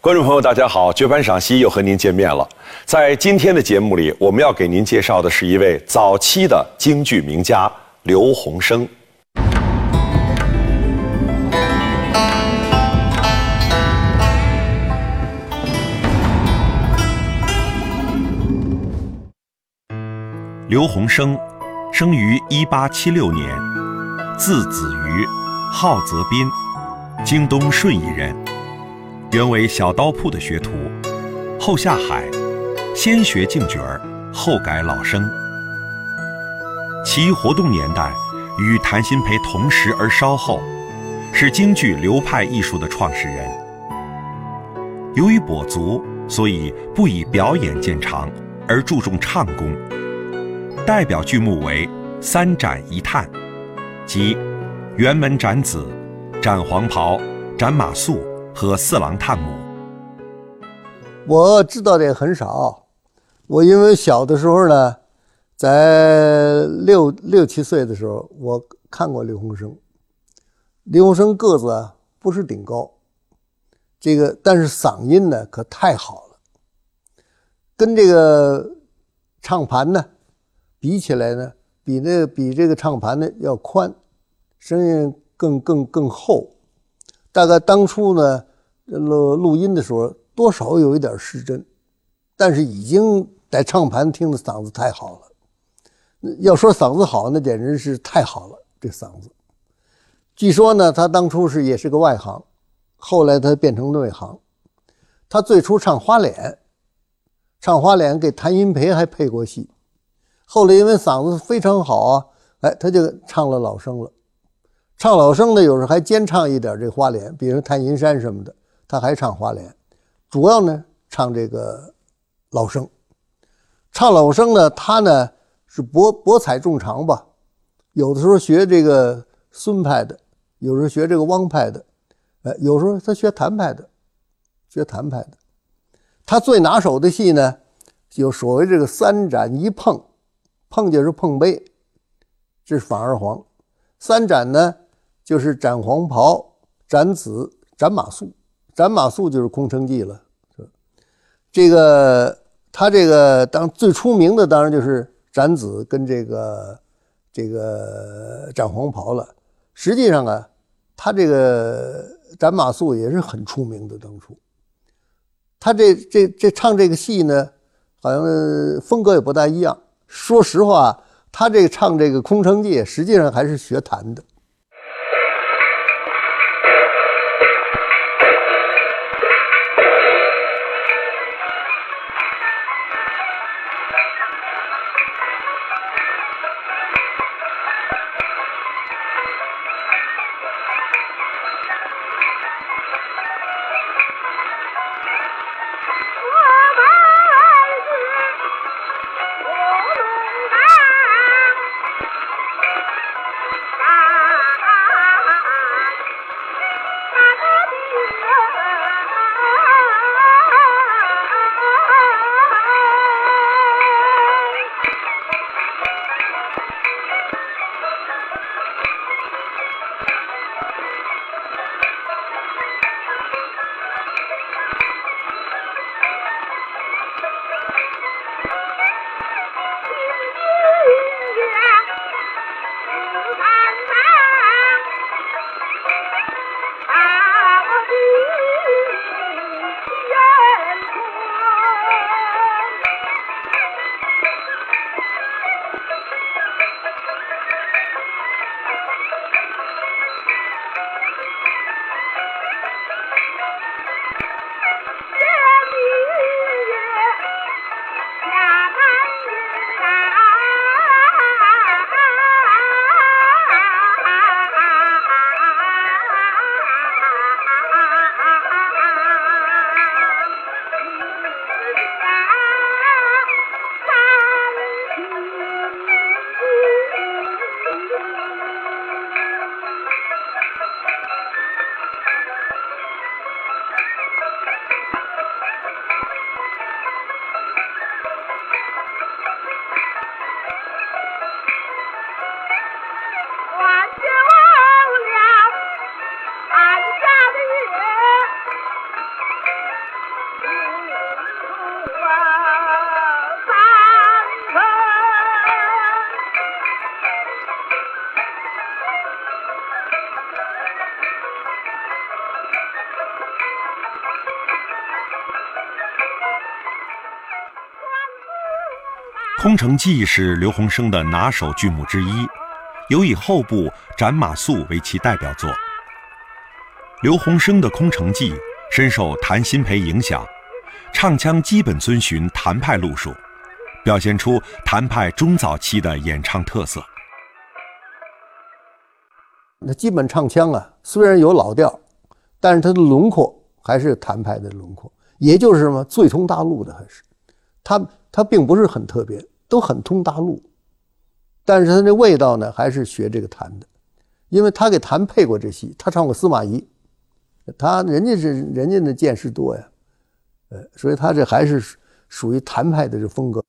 观众朋友，大家好！绝版赏析又和您见面了。在今天的节目里，我们要给您介绍的是一位早期的京剧名家刘鸿生。刘鸿生，生于一八七六年，字子瑜，号泽斌，京东顺义人。原为小刀铺的学徒，后下海，先学净角儿，后改老生。其活动年代与谭鑫培同时而稍后，是京剧流派艺术的创始人。由于跛足，所以不以表演见长，而注重唱功。代表剧目为《三斩一探》，即辕门斩子、斩黄袍、斩马谡。和四郎探母，我知道的很少。我因为小的时候呢，在六六七岁的时候，我看过刘鸿生。刘鸿生个子不是顶高，这个但是嗓音呢可太好了，跟这个唱盘呢比起来呢，比那比这个唱盘呢要宽，声音更更更厚。大概当初呢。录录音的时候，多少有一点失真，但是已经在唱盘听的嗓子太好了。要说嗓子好，那简直是太好了。这嗓子，据说呢，他当初是也是个外行，后来他变成内行。他最初唱花脸，唱花脸给谭鑫培还配过戏，后来因为嗓子非常好啊，哎，他就唱了老生了。唱老生的有时候还兼唱一点这花脸，比如探阴山什么的。他还唱花脸，主要呢唱这个老生，唱老生呢，他呢是博博采众长吧，有的时候学这个孙派的，有时候学这个汪派的，呃，有时候他学谭派的，学谭派的。他最拿手的戏呢，有所谓这个三斩一碰，碰就是碰杯，这是反二黄；三斩呢，就是斩黄袍、斩子、斩马谡。斩马谡就是空城计了，这个他这个当最出名的当然就是斩子跟这个这个斩黄袍了。实际上啊，他这个斩马谡也是很出名的。当初他这这这唱这个戏呢，好像风格也不大一样。说实话，他这个唱这个空城计，实际上还是学弹的。空城计》是刘鸿生的拿手剧目之一，尤以后部《斩马谡》为其代表作。刘鸿生的《空城计》深受谭鑫培影响，唱腔基本遵循谭派路数，表现出谭派中早期的演唱特色。那基本唱腔啊，虽然有老调，但是它的轮廓还是谭派的轮廓，也就是什么最通大陆的，还是他他并不是很特别，都很通大陆，但是他这味道呢，还是学这个谭的，因为他给谭配过这戏，他唱过司马懿。他人家是人家的见识多呀，呃，所以他这还是属于谭派的这风格。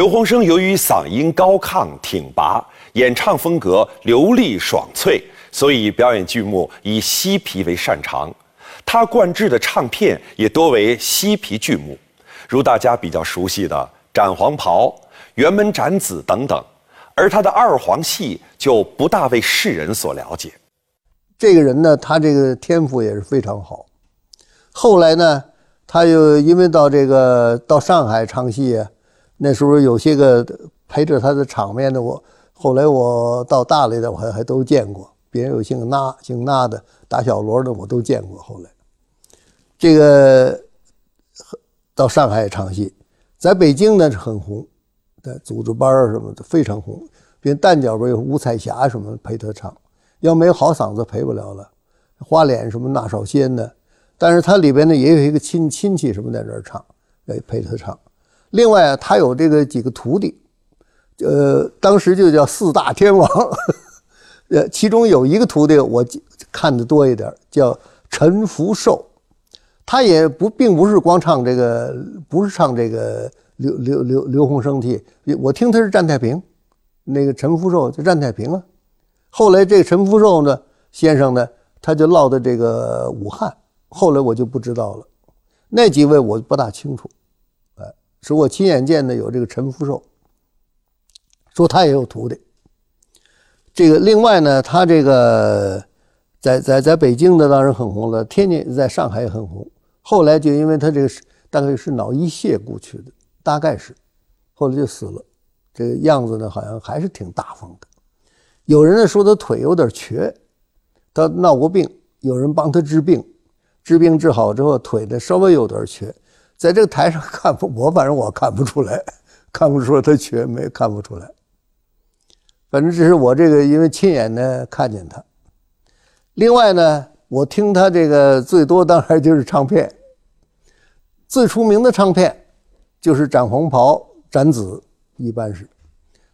刘鸿生由于嗓音高亢挺拔，演唱风格流利爽脆，所以表演剧目以西皮为擅长。他灌制的唱片也多为西皮剧目，如大家比较熟悉的《斩黄袍》《辕门斩子》等等。而他的二黄戏就不大为世人所了解。这个人呢，他这个天赋也是非常好。后来呢，他又因为到这个到上海唱戏。那时候有些个陪着他的场面的，我后来我到大理的，我还还都见过。别人有姓那姓那的打小锣的，我都见过。后来，这个到上海唱戏，在北京呢是很红，的组织班什么的非常红。如旦角边有吴彩霞什么陪他唱，要没有好嗓子陪不了了。花脸什么那少仙的，但是他里边呢也有一个亲亲戚什么在这儿唱，来陪他唱。另外，他有这个几个徒弟，呃，当时就叫四大天王，呃，其中有一个徒弟我看的多一点，叫陈福寿，他也不并不是光唱这个，不是唱这个刘刘刘刘洪生戏，我听他是占太平，那个陈福寿就占太平啊。后来这个陈福寿呢，先生呢，他就落到这个武汉，后来我就不知道了，那几位我不大清楚。是我亲眼见的，有这个陈福寿，说他也有徒弟。这个另外呢，他这个在在在北京的当然很红了，天津在上海也很红。后来就因为他这个是大概是脑溢血故去的，大概是，后来就死了。这个样子呢，好像还是挺大方的。有人呢说他腿有点瘸，他闹过病，有人帮他治病，治病治好之后腿呢稍微有点瘸，在这个台上看不，我反正我看不出来，看不出来他瘸没看不出来。反正这是我这个因为亲眼呢看见他。另外呢，我听他这个最多当然就是唱片，最出名的唱片就是《斩黄袍》《斩子》，一般是。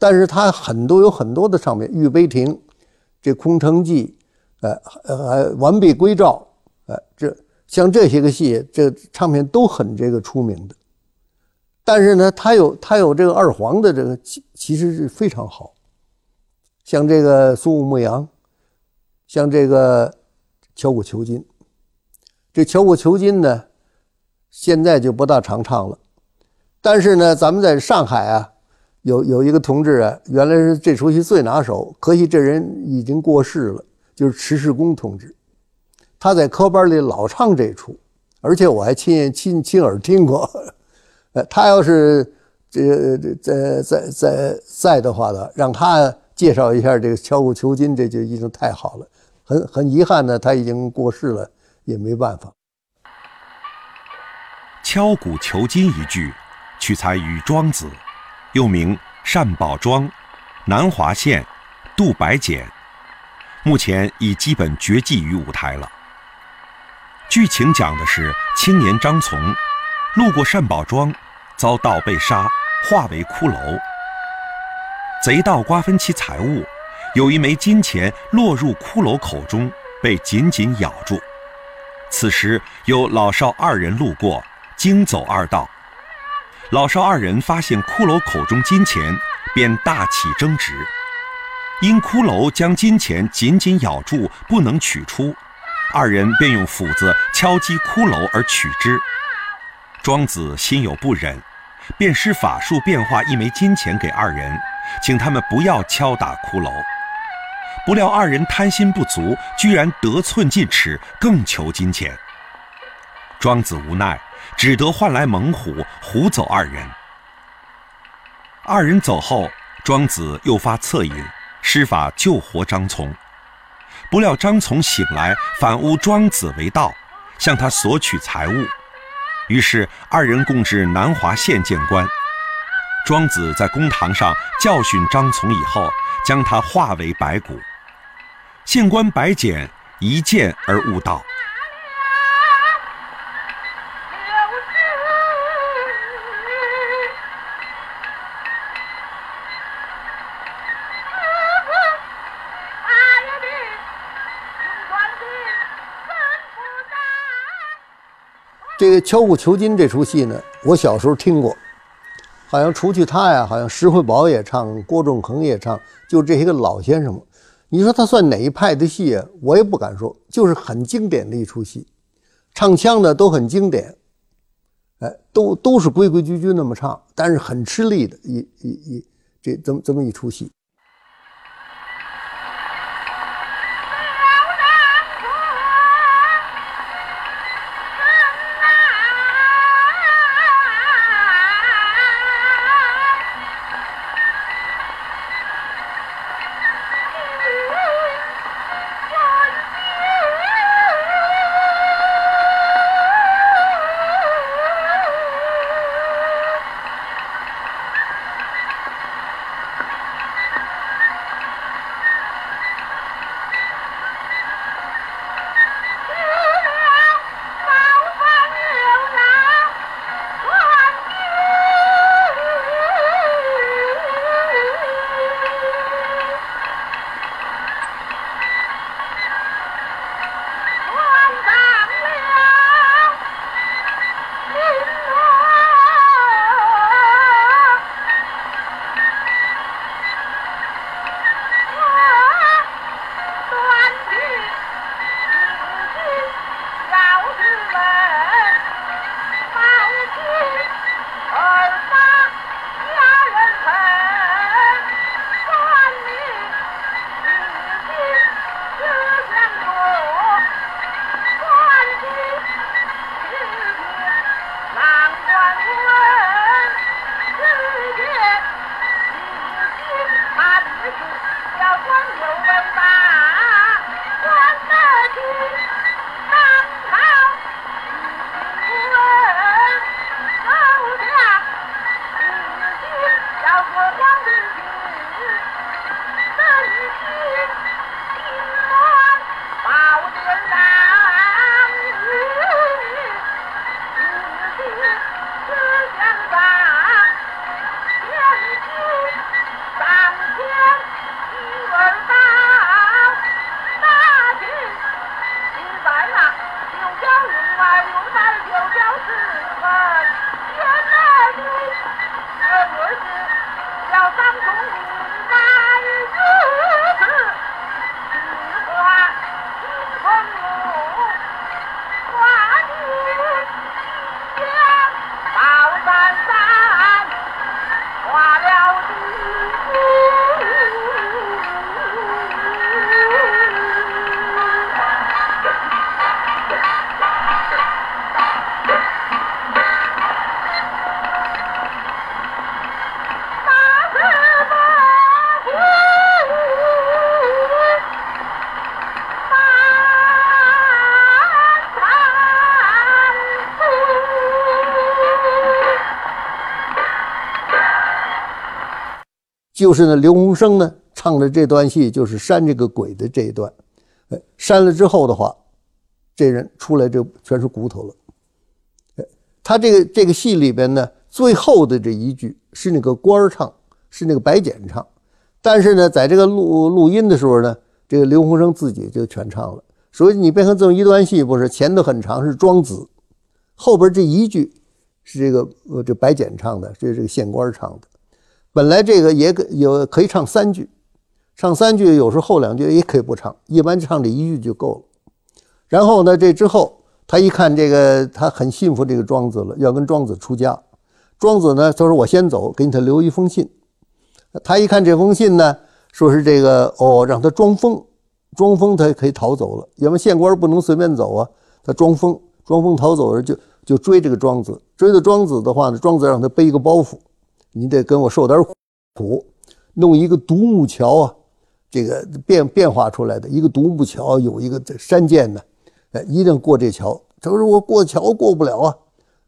但是他很多有很多的唱片，《玉杯亭》、这《空城计》，呃，呃，《完璧归赵》，呃，这像这些个戏，这唱片都很这个出名的。但是呢，他有他有这个二黄的这个，其其实是非常好。像这个《苏武牧羊》，像这个《敲鼓求金》，这《敲鼓求金》呢，现在就不大常唱了。但是呢，咱们在上海啊。有有一个同志啊，原来是这出戏最拿手，可惜这人已经过世了，就是迟世功同志。他在科班里老唱这出，而且我还亲眼亲亲耳听过。呃，他要是这在在在在的话呢，让他介绍一下这个敲鼓求金，这就已经太好了。很很遗憾呢，他已经过世了，也没办法。敲鼓求金一句，取材于庄子。又名单宝庄，南华县，杜白简，目前已基本绝迹于舞台了。剧情讲的是青年张从路过单宝庄，遭盗被杀，化为骷髅。贼盗瓜分其财物，有一枚金钱落入骷髅口中，被紧紧咬住。此时有老少二人路过，惊走二盗。老少二人发现骷髅口中金钱，便大起争执。因骷髅将金钱紧紧咬住，不能取出，二人便用斧子敲击骷髅而取之。庄子心有不忍，便施法术变化一枚金钱给二人，请他们不要敲打骷髅。不料二人贪心不足，居然得寸进尺，更求金钱。庄子无奈。只得唤来猛虎，虎走二人。二人走后，庄子又发恻隐，施法救活张从。不料张从醒来，反诬庄子为盗，向他索取财物。于是二人共至南华县见官。庄子在公堂上教训张从以后，将他化为白骨。县官白简一见而悟道。这个敲鼓求金这出戏呢，我小时候听过，好像除去他呀，好像石慧宝也唱，郭仲恒也唱，就这些个老先生们。你说他算哪一派的戏啊？我也不敢说，就是很经典的一出戏，唱腔呢都很经典，哎，都都是规规矩矩那么唱，但是很吃力的一一一这这么这么一出戏。就是呢，刘洪生呢唱的这段戏就是扇这个鬼的这一段，哎，扇了之后的话，这人出来就全是骨头了。哎，他这个这个戏里边呢，最后的这一句是那个官唱，是那个白简唱，但是呢，在这个录录音的时候呢，这个刘洪生自己就全唱了。所以你变成这么一段戏，不是前头很长是庄子，后边这一句是这个呃这白简唱的，这是这个县官唱的。本来这个也可有可以唱三句，唱三句有时候后两句也可以不唱，一般唱这一句就够了。然后呢，这之后他一看这个他很信服这个庄子了，要跟庄子出家。庄子呢，他说我先走，给你他留一封信。他一看这封信呢，说是这个哦，让他装疯。装疯他可以逃走了，因为县官不能随便走啊。他装疯，装疯逃走了，就就追这个庄子。追到庄子的话呢，庄子让他背一个包袱，你得跟我受点苦，弄一个独木桥啊，这个变变化出来的一个独木桥，有一个山涧呢，哎，一定过这桥。他说我过桥过不了啊，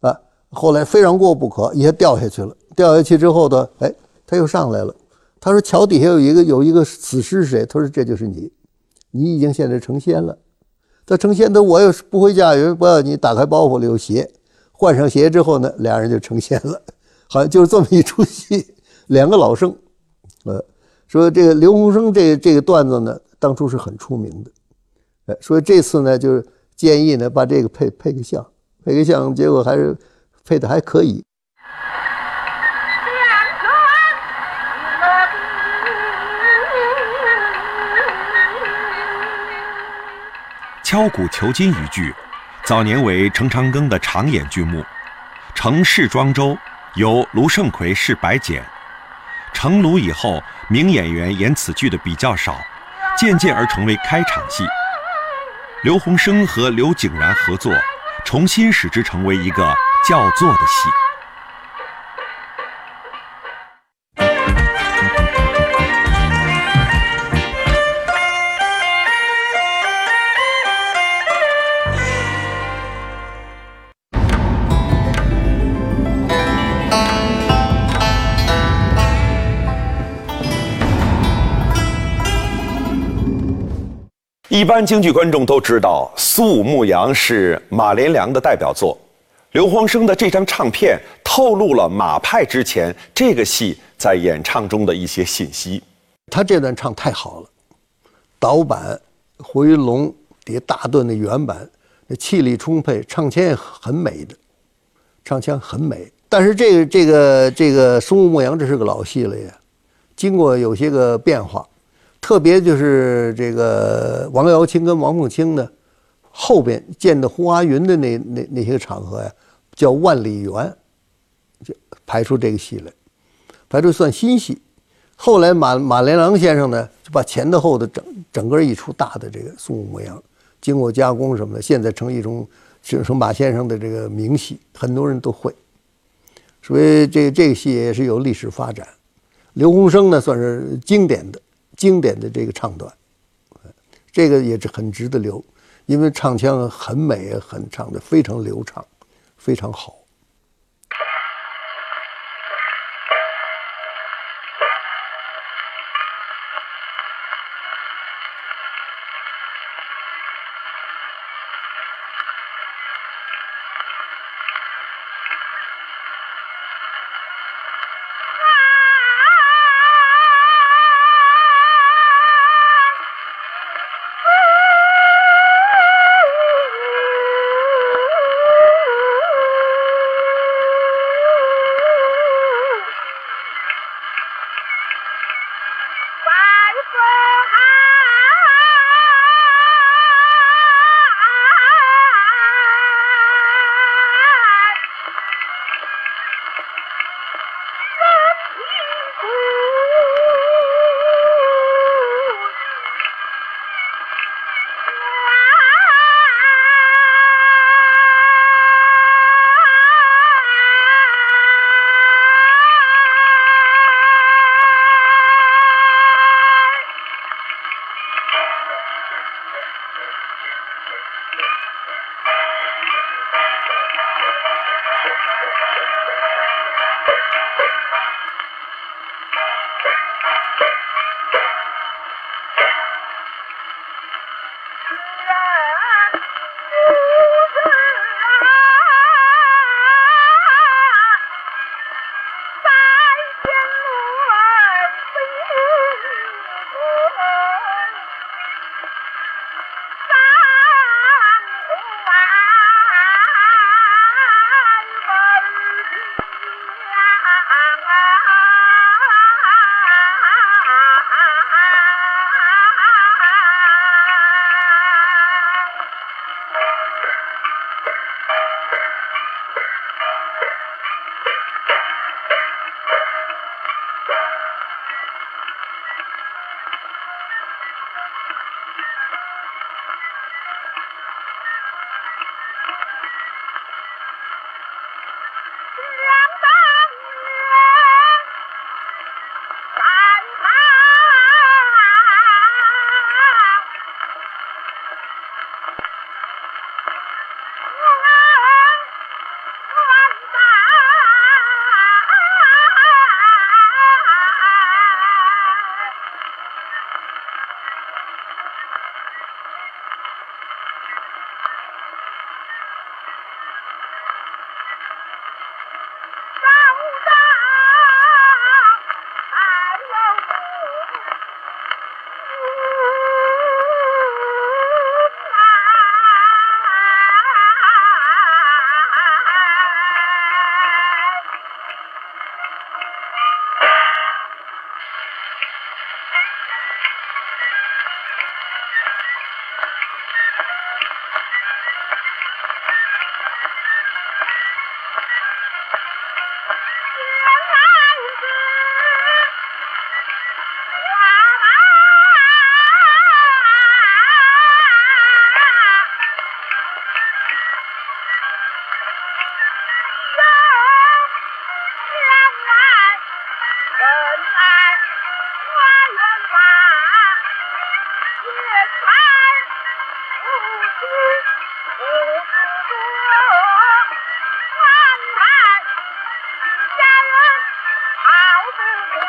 啊，后来非让过不可，一下掉下去了。掉下去之后呢，哎，他又上来了。他说桥底下有一个有一个死尸是谁？他说这就是你。你已经现在成仙了，他成仙，他我又不会驾云，不要你打开包袱里有鞋，换上鞋之后呢，俩人就成仙了，好像就是这么一出戏。两个老生，呃，说这个刘洪生这这个段子呢，当初是很出名的，哎，所以这次呢，就是建议呢把这个配配个像，配个像，结果还是配的还可以。敲鼓求金一句，早年为程长庚的常演剧目，程氏庄周由卢胜奎饰白简。成卢以后，名演员演此剧的比较少，渐渐而成为开场戏。刘洪生和刘景然合作，重新使之成为一个叫座的戏。一般京剧观众都知道，《苏武牧羊》是马连良的代表作。刘荒生的这张唱片透露了马派之前这个戏在演唱中的一些信息。他这段唱太好了，导板、回龙叠大段的原版，那气力充沛，唱腔也很美的，唱腔很美。但是这个这个这个《苏武牧羊》这是个老戏了呀，经过有些个变化。特别就是这个王瑶卿跟王凤卿呢，后边见的胡华云的那那那些场合呀，叫万里缘，就排出这个戏来，排出算新戏。后来马马连良先生呢，就把前的后的整整个一出大的这个宋武模样，经过加工什么的，现在成一种就是成马先生的这个名戏，很多人都会。所以这这个戏也是有历史发展。刘洪生呢，算是经典的。经典的这个唱段，这个也是很值得留，因为唱腔很美，很唱的非常流畅，非常好。Thank you.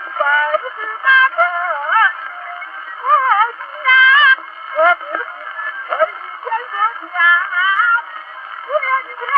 百日大寿贺新年，贺新年，春雨点点，